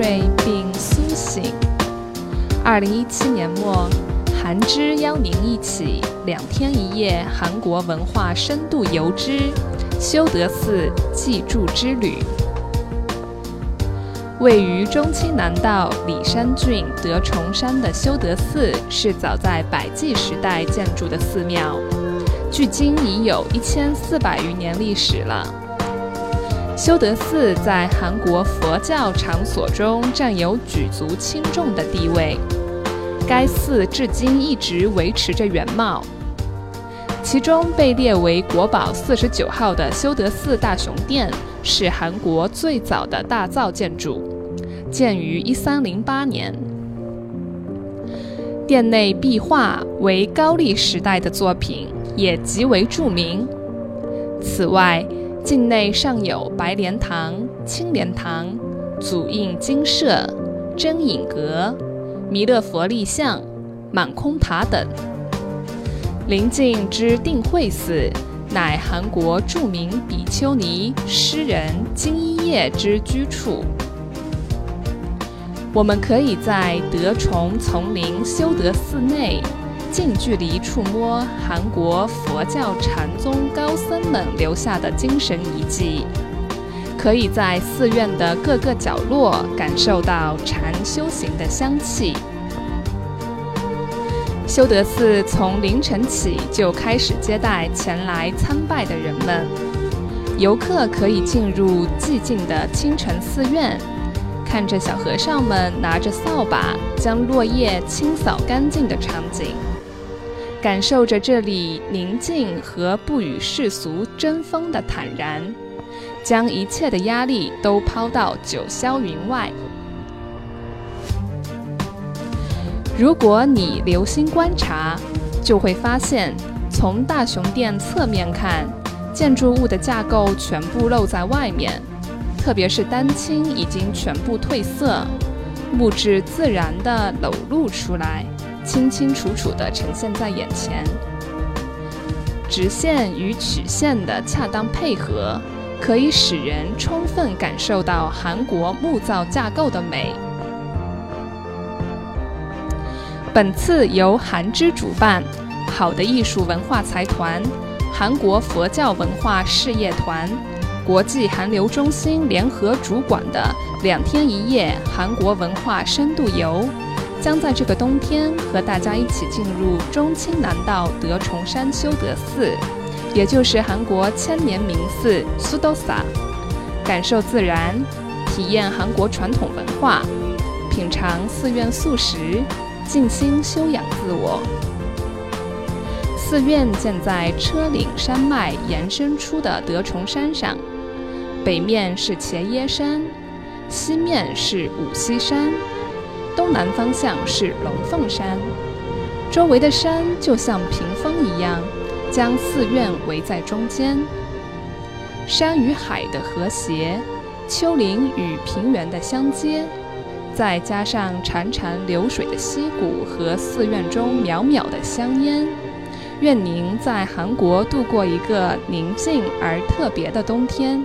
睡并苏醒。二零一七年末，韩之邀您一起两天一夜韩国文化深度游之修德寺寄住之旅。位于中青南道里山郡德崇山的修德寺是早在百济时代建筑的寺庙，距今已有一千四百余年历史了。修德寺在韩国佛教场所中占有举足轻重的地位，该寺至今一直维持着原貌。其中被列为国宝四十九号的修德寺大雄殿，是韩国最早的大造建筑。建于一三零八年，殿内壁画为高丽时代的作品，也极为著名。此外，境内尚有白莲堂、青莲堂、祖印精舍、真隐阁、弥勒佛立像、满空塔等。临近之定慧寺，乃韩国著名比丘尼诗人金一叶之居处。我们可以在德崇丛林修德寺内近距离触摸韩国佛教禅宗高僧们留下的精神遗迹，可以在寺院的各个角落感受到禅修行的香气。修德寺从凌晨起就开始接待前来参拜的人们，游客可以进入寂静的清晨寺院。看着小和尚们拿着扫把将落叶清扫干净的场景，感受着这里宁静和不与世俗争锋的坦然，将一切的压力都抛到九霄云外。如果你留心观察，就会发现，从大雄殿侧面看，建筑物的架构全部露在外面。特别是丹青已经全部褪色，木质自然的裸露出来，清清楚楚地呈现在眼前。直线与曲线的恰当配合，可以使人充分感受到韩国木造架构的美。本次由韩之主办，好的艺术文化财团，韩国佛教文化事业团。国际韩流中心联合主管的两天一夜韩国文化深度游，将在这个冬天和大家一起进入中青南道德崇山修德寺，也就是韩国千年名寺苏多萨，感受自然，体验韩国传统文化，品尝寺院素食，静心修养自我。寺院建在车岭山脉延伸出的德崇山上。北面是茄耶山，西面是五溪山，东南方向是龙凤山。周围的山就像屏风一样，将寺院围在中间。山与海的和谐，丘陵与平原的相接，再加上潺潺流水的溪谷和寺院中袅袅的香烟，愿您在韩国度过一个宁静而特别的冬天。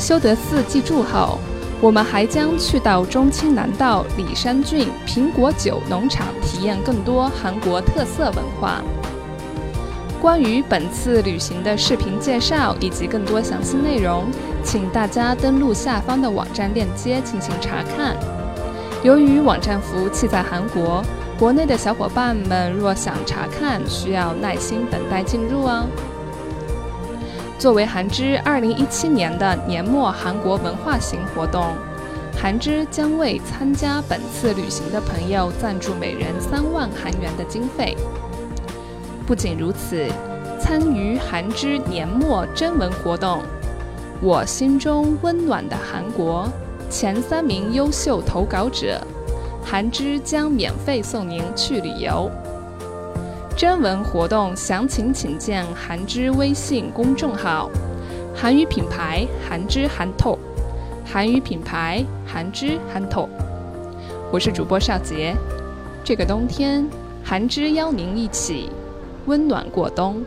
修德寺记住后，我们还将去到中清南道里山郡苹果酒农场，体验更多韩国特色文化。关于本次旅行的视频介绍以及更多详细内容，请大家登录下方的网站链接进行查看。由于网站服务器在韩国，国内的小伙伴们若想查看，需要耐心等待进入哦。作为韩之2017年的年末韩国文化行活动，韩之将为参加本次旅行的朋友赞助每人三万韩元的经费。不仅如此，参与韩之年末征文活动，我心中温暖的韩国前三名优秀投稿者，韩之将免费送您去旅游。征文活动详情请见韩之微信公众号“韩语品牌韩之韩透”，韩语品牌韩之韩透。我是主播邵杰，这个冬天，韩之邀您一起温暖过冬。